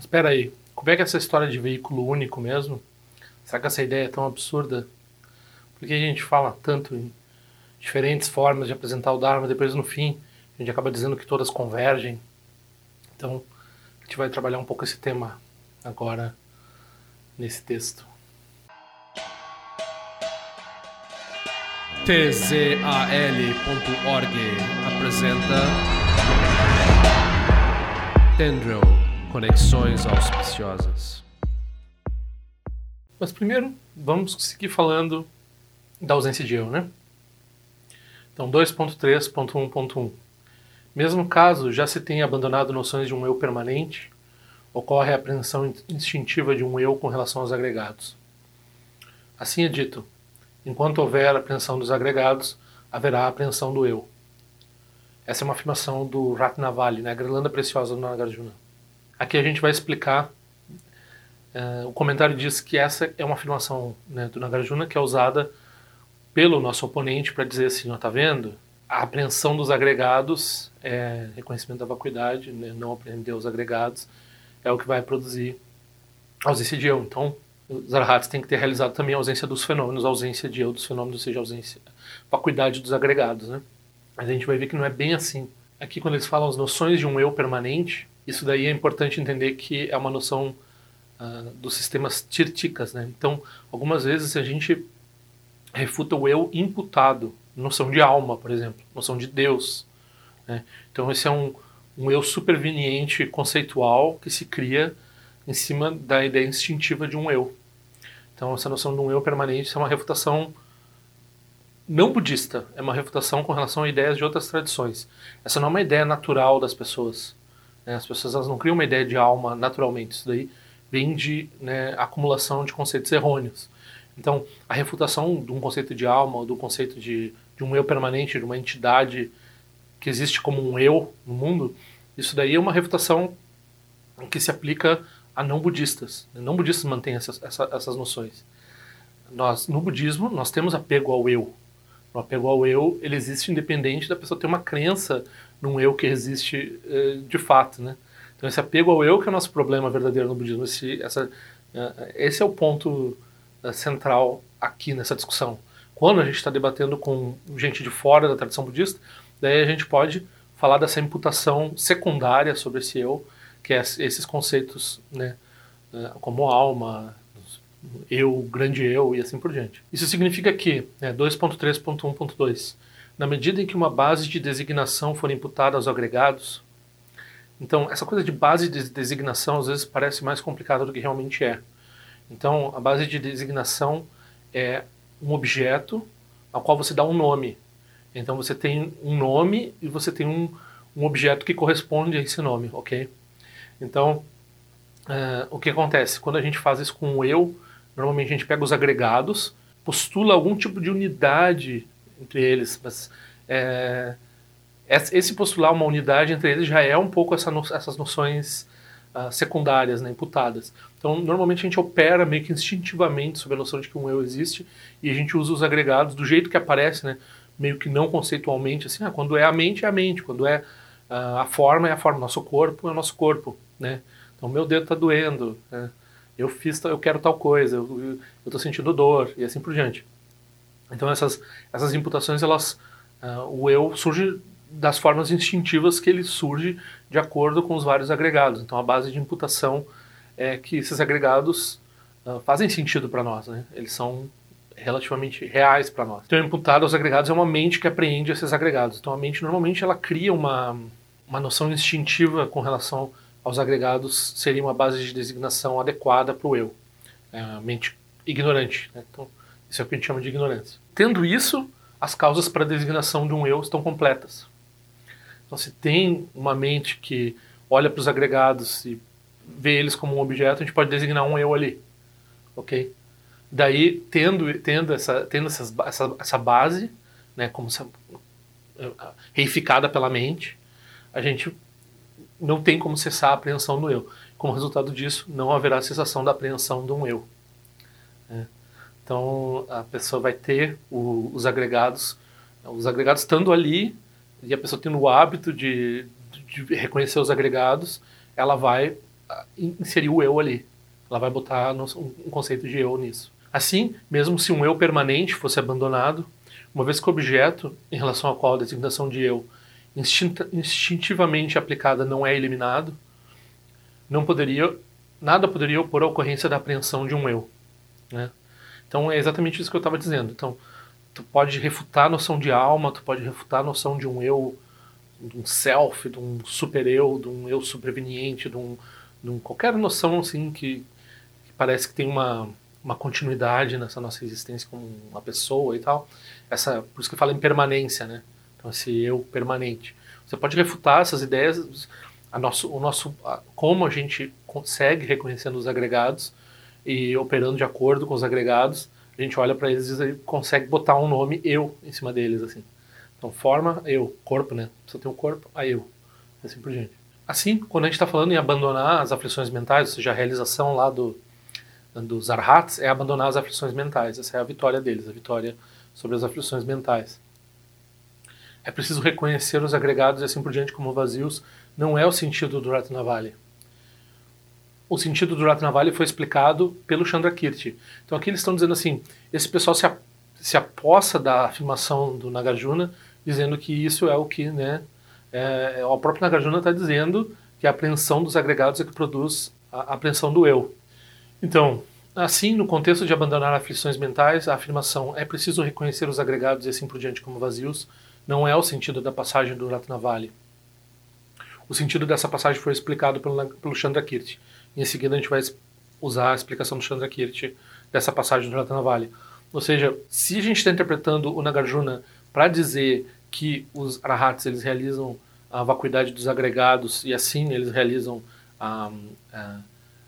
espera aí, como é que é essa história de veículo único mesmo? Será que essa ideia é tão absurda? Por que a gente fala tanto em diferentes formas de apresentar o Dharma, depois no fim a gente acaba dizendo que todas convergem? Então, a gente vai trabalhar um pouco esse tema agora nesse texto. tzal.org apresenta Tendril Conexões Auspiciosas. Mas primeiro, vamos seguir falando da ausência de eu, né? Então, 2.3.1.1 Mesmo caso já se tenha abandonado noções de um eu permanente, ocorre a apreensão instintiva de um eu com relação aos agregados. Assim é dito, enquanto houver apreensão dos agregados, haverá apreensão do eu. Essa é uma afirmação do Ratnavali, né, a Grilanda Preciosa do Nagarjuna. Aqui a gente vai explicar, uh, o comentário diz que essa é uma afirmação né, do Nagarjuna que é usada pelo nosso oponente para dizer assim, ó, tá vendo? A apreensão dos agregados é reconhecimento da vacuidade, né, não apreender os agregados, é o que vai produzir ausência de eu. Então, os arhats têm que ter realizado também a ausência dos fenômenos, a ausência de eu dos fenômenos, ou seja, a ausência, vacuidade dos agregados, né? Mas a gente vai ver que não é bem assim. Aqui, quando eles falam as noções de um eu permanente, isso daí é importante entender que é uma noção uh, dos sistemas tirtikas, né? Então, algumas vezes a gente refuta o eu imputado, noção de alma, por exemplo, noção de Deus. Né? Então, esse é um, um eu superveniente conceitual que se cria em cima da ideia instintiva de um eu. Então, essa noção de um eu permanente é uma refutação não budista, é uma refutação com relação a ideias de outras tradições. Essa não é uma ideia natural das pessoas. Né? As pessoas elas não criam uma ideia de alma naturalmente. Isso daí vem de né, acumulação de conceitos errôneos. Então, a refutação de um conceito de alma, do conceito de, de um eu permanente, de uma entidade que existe como um eu no mundo, isso daí é uma refutação que se aplica a não budistas. Não budistas mantêm essas, essa, essas noções. Nós, no budismo, nós temos apego ao eu. O apego ao eu, ele existe independente da pessoa ter uma crença num eu que existe eh, de fato, né? Então esse apego ao eu que é o nosso problema verdadeiro no budismo. Esse, essa, eh, esse é o ponto eh, central aqui nessa discussão. Quando a gente está debatendo com gente de fora da tradição budista, daí a gente pode falar dessa imputação secundária sobre esse eu, que é esses conceitos, né, como alma, eu, grande eu e assim por diante. Isso significa que, né, 2.3.1.2, na medida em que uma base de designação for imputada aos agregados, então essa coisa de base de designação às vezes parece mais complicada do que realmente é. Então a base de designação é um objeto ao qual você dá um nome. Então você tem um nome e você tem um, um objeto que corresponde a esse nome, ok? Então, uh, o que acontece? Quando a gente faz isso com o eu, normalmente a gente pega os agregados, postula algum tipo de unidade entre eles, mas é, esse postular uma unidade entre eles já é um pouco essa no, essas noções uh, secundárias, né, imputadas. Então, normalmente a gente opera meio que instintivamente sobre a noção de que um eu existe e a gente usa os agregados do jeito que aparece, né, meio que não conceitualmente, assim, ah, quando é a mente é a mente, quando é uh, a forma é a forma, nosso corpo é o nosso corpo, né? Então, meu dedo está doendo, né? Eu fiz, eu quero tal coisa, eu estou sentindo dor e assim por diante. Então, essas, essas imputações, elas, uh, o eu surge das formas instintivas que ele surge de acordo com os vários agregados. Então, a base de imputação é que esses agregados uh, fazem sentido para nós, né? Eles são relativamente reais para nós. Então, imputado aos agregados é uma mente que apreende esses agregados. Então, a mente normalmente ela cria uma uma noção instintiva com relação aos agregados seria uma base de designação adequada para o eu, é mente ignorante. Né? Então, isso é o que a gente chama de ignorância. Tendo isso, as causas para a designação de um eu estão completas. Então, se tem uma mente que olha para os agregados e vê eles como um objeto, a gente pode designar um eu ali, ok? Daí, tendo, tendo, essa, tendo essas, essa, essa base, né, como se, uh, reificada pela mente, a gente não tem como cessar a apreensão do eu. Como resultado disso, não haverá cessação da apreensão de um eu. É. Então, a pessoa vai ter o, os agregados, os agregados estando ali, e a pessoa tendo o hábito de, de reconhecer os agregados, ela vai inserir o eu ali. Ela vai botar um conceito de eu nisso. Assim, mesmo se um eu permanente fosse abandonado, uma vez que o objeto em relação ao qual a designação de eu instintivamente aplicada não é eliminado, não poderia, nada poderia opor a ocorrência da apreensão de um eu. Né? Então é exatamente isso que eu estava dizendo. Então, tu pode refutar a noção de alma, tu pode refutar a noção de um eu, de um self, de um super eu, de um eu superveniente, de, um, de um qualquer noção assim que, que parece que tem uma uma continuidade nessa nossa existência como uma pessoa e tal. Essa, por isso que fala em permanência, né? Então esse eu permanente. Você pode refutar essas ideias, a nosso, o nosso, a, como a gente consegue reconhecendo os agregados e operando de acordo com os agregados, a gente olha para eles e consegue botar um nome eu em cima deles assim. Então forma eu, corpo, né? Você tem um corpo, a eu, assim por diante. Assim, quando a gente está falando em abandonar as aflições mentais, ou seja, a realização lá do dos arhats é abandonar as aflições mentais. Essa é a vitória deles, a vitória sobre as aflições mentais. É preciso reconhecer os agregados e assim por diante como vazios, não é o sentido do Ratnavali. O sentido do Ratnavali foi explicado pelo Chandrakirti. Então aqui eles estão dizendo assim, esse pessoal se, se apossa da afirmação do Nagarjuna, dizendo que isso é o que, né, é, o próprio Nagarjuna está dizendo que a apreensão dos agregados é que produz a apreensão do eu. Então, assim, no contexto de abandonar aflições mentais, a afirmação é preciso reconhecer os agregados e assim por diante como vazios não é o sentido da passagem do Ratnavali. O sentido dessa passagem foi explicado pelo, pelo Chandrakirti. Em seguida a gente vai usar a explicação do Chandrakirti dessa passagem do Ratnavali. Ou seja, se a gente está interpretando o Nagarjuna para dizer que os arahats eles realizam a vacuidade dos agregados e assim eles realizam a, a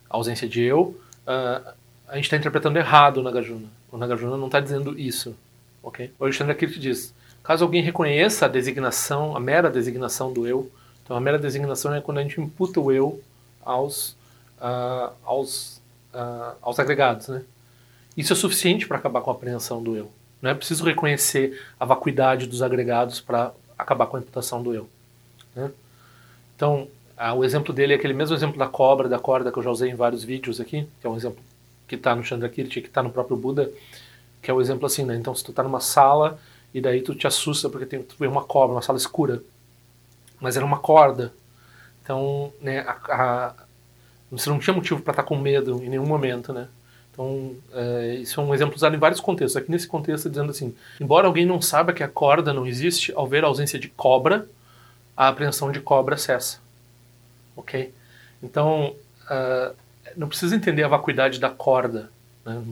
ausência de eu, uh, a gente está interpretando errado o Nagarjuna. O Nagarjuna não está dizendo isso. ok? O Alexandre Kirk diz: caso alguém reconheça a designação, a mera designação do eu, então a mera designação é quando a gente imputa o eu aos, uh, aos, uh, aos agregados. Né? Isso é suficiente para acabar com a apreensão do eu. Não é preciso reconhecer a vacuidade dos agregados para acabar com a imputação do eu. Né? Então, ah, o exemplo dele é aquele mesmo exemplo da cobra, da corda que eu já usei em vários vídeos aqui, que é um exemplo que está no Chandrakirti, que está no próprio Buda, que é o exemplo assim, né? Então, se tu está numa sala e daí tu te assusta porque tem, tu vê uma cobra, uma sala escura, mas era uma corda. Então, né, a, a, você não tinha motivo para estar tá com medo em nenhum momento, né? Então, é, isso é um exemplo usado em vários contextos. Aqui nesse contexto, dizendo assim: embora alguém não saiba que a corda não existe, ao ver a ausência de cobra, a apreensão de cobra cessa ok? Então, uh, não precisa entender a vacuidade da corda. Né?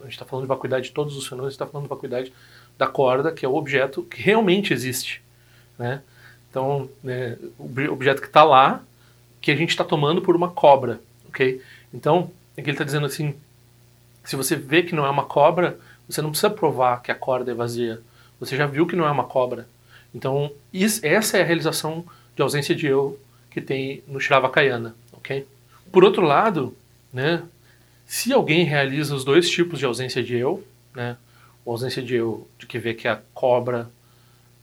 A gente está falando de vacuidade de todos os fenômenos, está falando de vacuidade da corda, que é o objeto que realmente existe. Né? Então, né, o objeto que está lá, que a gente está tomando por uma cobra, ok? Então, aqui ele está dizendo assim, se você vê que não é uma cobra, você não precisa provar que a corda é vazia. Você já viu que não é uma cobra. Então, isso, essa é a realização de ausência de eu que tem no Shravakayana, ok? Por outro lado, né, se alguém realiza os dois tipos de ausência de eu, né, ausência de eu de que vê que a cobra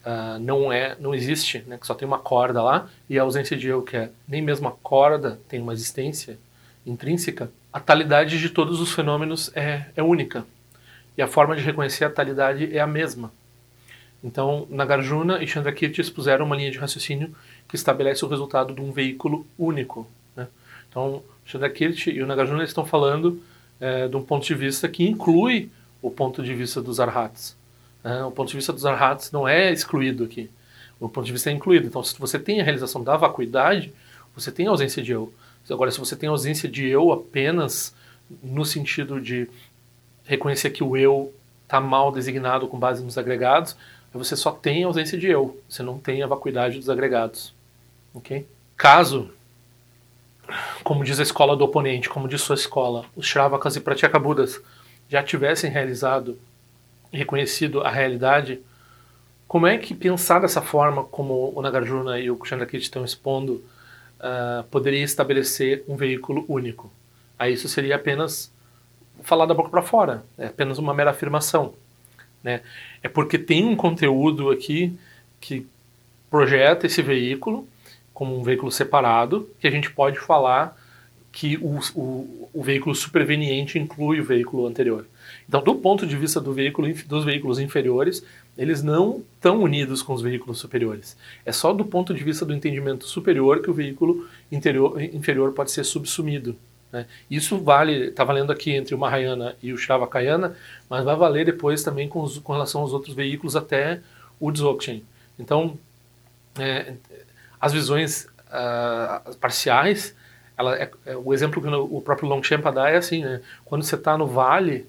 uh, não é, não existe, né, que só tem uma corda lá, e a ausência de eu que é nem mesmo a corda tem uma existência intrínseca, a talidade de todos os fenômenos é, é única. E a forma de reconhecer a talidade é a mesma. Então, Nagarjuna e Chandrakirti expuseram uma linha de raciocínio que estabelece o resultado de um veículo único. Então, Chandrakirti e o Nagarjuna estão falando é, de um ponto de vista que inclui o ponto de vista dos arhats. Né? O ponto de vista dos arhats não é excluído aqui. O ponto de vista é incluído. Então, se você tem a realização da vacuidade, você tem ausência de eu. Agora, se você tem ausência de eu apenas no sentido de reconhecer que o eu está mal designado com base nos agregados, você só tem a ausência de eu, você não tem a vacuidade dos agregados. ok? Caso, como diz a escola do oponente, como diz sua escola, os Shravakas e Pratyakabudas já tivessem realizado e reconhecido a realidade, como é que pensar dessa forma, como o Nagarjuna e o Kushandakit estão expondo, uh, poderia estabelecer um veículo único? Aí isso seria apenas falar da boca para fora, é apenas uma mera afirmação. Né? É porque tem um conteúdo aqui que projeta esse veículo como um veículo separado, que a gente pode falar que o, o, o, veículo superveniente inclui o veículo anterior. Então, do ponto de vista do veículo, dos veículos inferiores, eles não estão unidos com os veículos superiores. É só do ponto de vista do entendimento superior que o veículo interior, inferior pode ser subsumido. Né? Isso vale, está valendo aqui entre o Mahayana e o Shravakayana, mas vai valer depois também com, os, com relação aos outros veículos até o Dzogchen. Então, é, as visões uh, parciais ela é, é, o exemplo que o próprio Longchamp dá é assim, né? Quando você está no vale,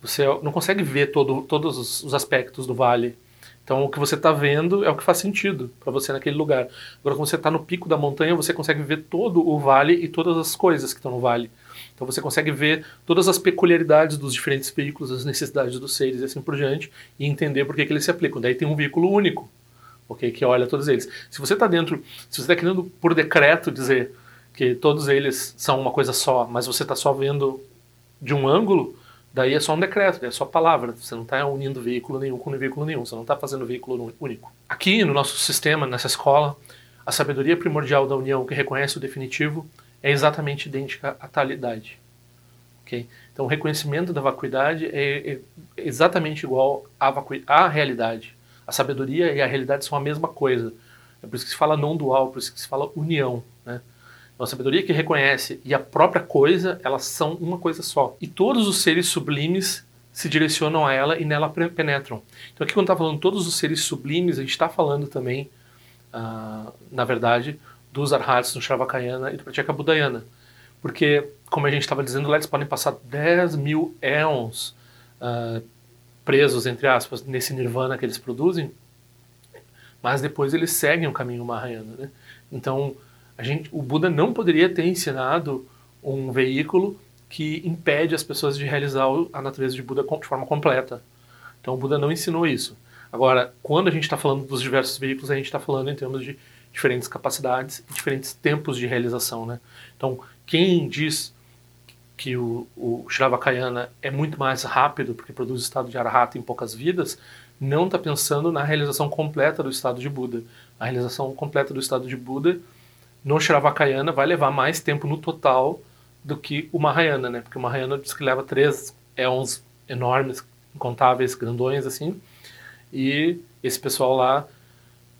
você não consegue ver todo, todos os aspectos do vale. Então o que você está vendo é o que faz sentido para você naquele lugar. Agora quando você está no pico da montanha, você consegue ver todo o vale e todas as coisas que estão no vale. Então você consegue ver todas as peculiaridades dos diferentes veículos, as necessidades dos seres e assim por diante, e entender por que, que eles se aplicam. Daí tem um veículo único, ok, que olha todos eles. Se você está dentro, se você está querendo por decreto dizer que todos eles são uma coisa só, mas você está só vendo de um ângulo, daí é só um decreto, é só palavra. Você não está unindo veículo nenhum com veículo nenhum, você não está fazendo veículo único. Aqui no nosso sistema, nessa escola, a sabedoria primordial da união que reconhece o definitivo é exatamente idêntica à talidade. Okay? Então, o reconhecimento da vacuidade é, é exatamente igual à, à realidade. A sabedoria e a realidade são a mesma coisa. É por isso que se fala não dual, por isso que se fala união. Né? Então, a sabedoria que reconhece e a própria coisa, elas são uma coisa só. E todos os seres sublimes se direcionam a ela e nela penetram. Então, aqui, quando está falando todos os seres sublimes, a gente está falando também, uh, na verdade, dos arhats do Shravakayana e do Pratyeka Budayana. Porque, como a gente estava dizendo lá, eles podem passar 10 mil éons uh, presos, entre aspas, nesse nirvana que eles produzem, mas depois eles seguem o caminho Mahayana. Né? Então, a gente, o Buda não poderia ter ensinado um veículo que impede as pessoas de realizar a natureza de Buda de forma completa. Então o Buda não ensinou isso. Agora, quando a gente está falando dos diversos veículos, a gente está falando em termos de diferentes capacidades diferentes tempos de realização. Né? Então, quem diz que o, o Shravakayana é muito mais rápido porque produz estado de Arahata em poucas vidas, não está pensando na realização completa do estado de Buda. A realização completa do estado de Buda no Shravakayana vai levar mais tempo no total do que o Mahayana, né? Porque o Mahayana diz que leva três éons enormes, incontáveis, grandões, assim. E esse pessoal lá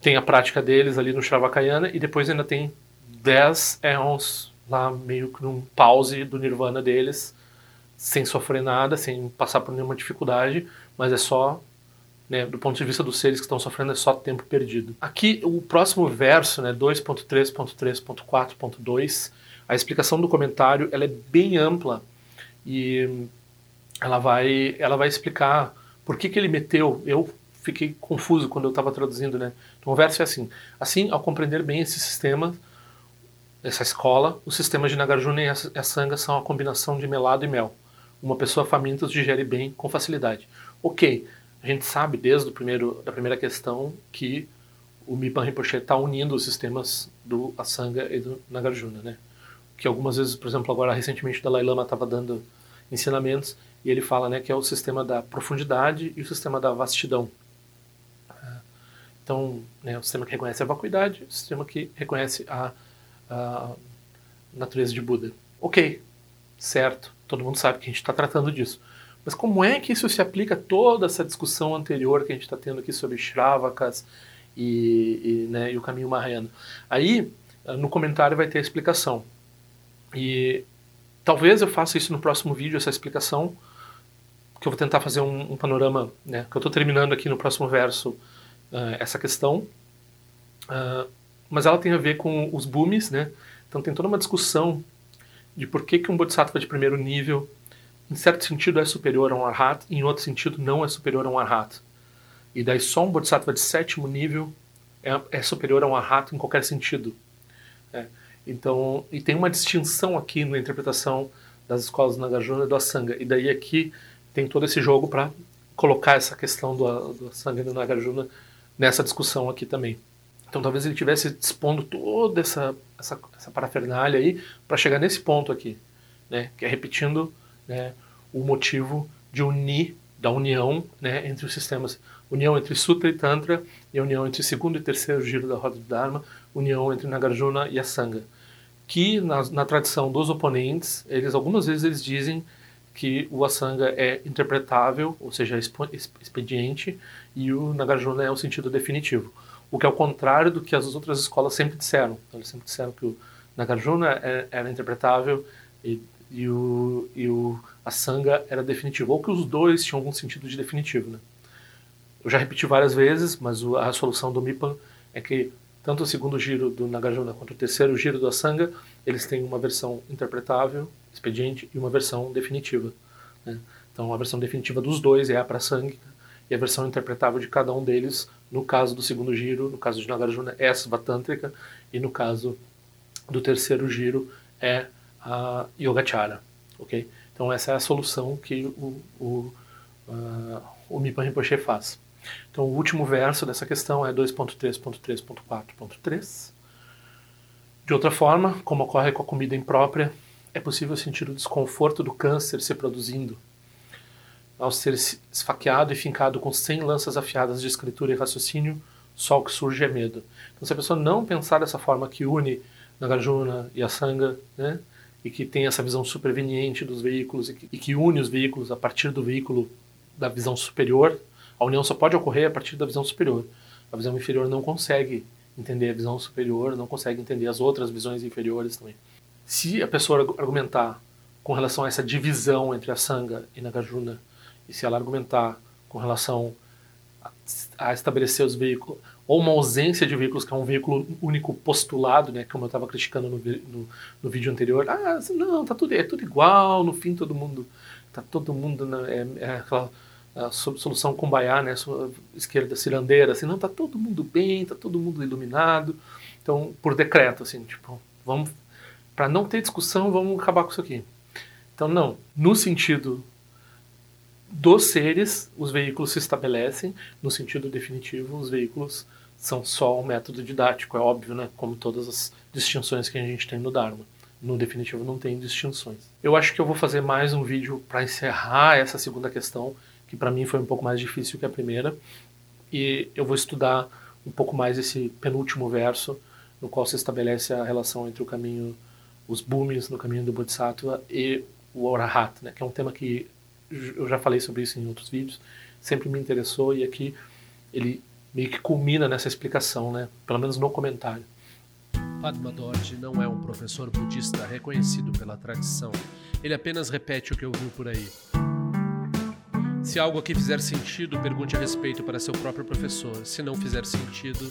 tem a prática deles ali no Shravakayana e depois ainda tem dez éons lá meio que num pause do Nirvana deles, sem sofrer nada, sem passar por nenhuma dificuldade, mas é só né, do ponto de vista dos seres que estão sofrendo, é só tempo perdido. Aqui, o próximo verso, né, 2.3.3.4.2, a explicação do comentário ela é bem ampla e ela vai, ela vai explicar por que, que ele meteu. Eu fiquei confuso quando eu estava traduzindo. Né? Então, o verso é assim: Assim, ao compreender bem esse sistema, essa escola, os sistemas de Nagarjuna e a Sangha são a combinação de melado e mel. Uma pessoa faminta digere bem com facilidade. Ok, a gente sabe desde o primeiro, da primeira questão que o Mipan Rinpoche está unindo os sistemas do Asanga e do Nagarjuna, né? Que algumas vezes, por exemplo, agora recentemente o Dalai Lama estava dando ensinamentos e ele fala, né, que é o sistema da profundidade e o sistema da vastidão. Então, né, o sistema que reconhece a vacuidade, o sistema que reconhece a, a natureza de Buda. Ok, certo, todo mundo sabe que a gente está tratando disso. Mas como é que isso se aplica a toda essa discussão anterior que a gente está tendo aqui sobre Shravakas e, e, né, e o caminho Mahayana? Aí, no comentário vai ter a explicação. E talvez eu faça isso no próximo vídeo, essa explicação, que eu vou tentar fazer um, um panorama, né, que eu estou terminando aqui no próximo verso uh, essa questão. Uh, mas ela tem a ver com os booms, né? Então tem toda uma discussão de por que, que um Bodhisattva de primeiro nível em certo sentido é superior a um arhat, em outro sentido não é superior a um arhat. E daí só um bodhisattva de sétimo nível é, é superior a um arhat em qualquer sentido. É. Então, e tem uma distinção aqui na interpretação das escolas do Nagarjuna e do Asanga. E daí aqui tem todo esse jogo para colocar essa questão do, do Asanga e do Nagarjuna nessa discussão aqui também. Então talvez ele tivesse dispondo toda essa, essa, essa parafernália aí para chegar nesse ponto aqui, né? que é repetindo né, o motivo de unir, da união né, entre os sistemas. União entre Sutra e Tantra, e a união entre segundo e terceiro giro da roda do Dharma, união entre Nagarjuna e a Sangha. que na, na tradição dos oponentes, eles algumas vezes eles dizem que o Asanga é interpretável, ou seja, expediente, e o Nagarjuna é o sentido definitivo. O que é o contrário do que as outras escolas sempre disseram. Então, eles sempre disseram que o Nagarjuna é, era interpretável e, e, o, e o Asanga era definitivo, ou que os dois tinham algum sentido de definitivo. Né? Eu já repeti várias vezes, mas a solução do Mipan é que tanto o segundo giro do Nagarjuna quanto o terceiro giro do Asanga, eles têm uma versão interpretável, expediente, e uma versão definitiva. Né? Então, a versão definitiva dos dois é a Prasanga, e a versão interpretável de cada um deles, no caso do segundo giro, no caso de Nagarjuna, é a Svatântrica, e no caso do terceiro giro é a Yogachara. Okay? Então, essa é a solução que o, o, uh, o Rinpoche faz. Então, o último verso dessa questão é 2.3.3.4.3. De outra forma, como ocorre com a comida imprópria, é possível sentir o desconforto do câncer se produzindo. Ao ser esfaqueado e fincado com 100 lanças afiadas de escritura e raciocínio, só o que surge é medo. Então, se a pessoa não pensar dessa forma que une Nagarjuna e a Sangha, né, e que tem essa visão superveniente dos veículos e que, e que une os veículos a partir do veículo da visão superior, a união só pode ocorrer a partir da visão superior. A visão inferior não consegue entender a visão superior, não consegue entender as outras visões inferiores também. Se a pessoa argumentar com relação a essa divisão entre a Sangha e Nagarjuna, e se ela argumentar com relação a, a estabelecer os veículos, ou uma ausência de veículos, que é um veículo único postulado, né, como eu estava criticando no, no, no, vídeo anterior, ah, não, tá tudo, é tudo igual, no fim todo mundo, tá todo mundo, na, é, é aquela solução Kumbaya, né, esquerda cirandeira, assim, não, tá todo mundo bem, tá todo mundo iluminado. Então, por decreto, assim, tipo, vamos, para não ter discussão, vamos acabar com isso aqui. Então, não, no sentido dos seres, os veículos se estabelecem, no sentido definitivo, os veículos são só um método didático, é óbvio, né, como todas as distinções que a gente tem no Dharma. No definitivo não tem distinções. Eu acho que eu vou fazer mais um vídeo para encerrar essa segunda questão que para mim foi um pouco mais difícil que a primeira. E eu vou estudar um pouco mais esse penúltimo verso, no qual se estabelece a relação entre o caminho, os boomies no caminho do Bodhisattva e o Orahat, né, que é um tema que eu já falei sobre isso em outros vídeos, sempre me interessou e aqui ele meio que culmina nessa explicação, né, pelo menos no comentário. Padma Dorje não é um professor budista reconhecido pela tradição. Ele apenas repete o que ouviu por aí. Se algo aqui fizer sentido, pergunte a respeito para seu próprio professor. Se não fizer sentido,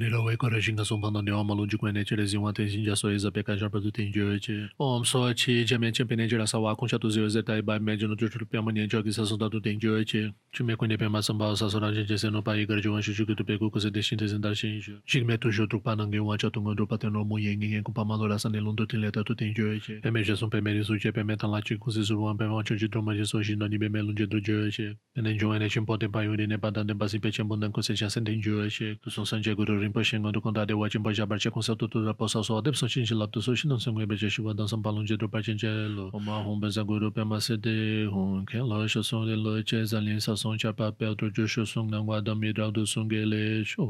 Rila wei kore shinga songpa na niwa ma lunji kwen neche le zingwa ten shinja so eza peka jarpa tu ten jo eche. Om so chi jamian chen pe neche la sawa kong sha tu zio eze tai e bai me jono jochul pe ma nianjo ki sa songta tu ten jo eche. Chu me kwen ne pe ma samba sa so ranjen che se no pa i gara jowan shishu kutu pe ku kuse de shin te zin dar shin jo. Shik me tu jo trukpa nang gen wacha tunga drupa ten no mo yen gen gen kumpa ma lo la san ne londo ten le ta tu ten jo eche. Pe me je song pe me ni su che pe me tan la chi kuse su ruwan pe ma chon chi droma je so shin no ni e pe me lunje dro jo eche. Pe nen jo ene chin po ten pa yu ne pa dan ten pa si pe chen bon dan kuse cha sen ten jo eche. Tu song san che guru rin rinpo shi ngon dukon dade wachin pa jabar che konsa tutu ra posa so adep so chin shi lap tu so shin nonsen gwe beche shi wa dansan palung je drupa chin che lo oma hong benza gui rupe ma se de hong ken lo sho song de lo che zan lin sa song cha pa pe tu jo sho song nang wa dam yi rao du song ge le sho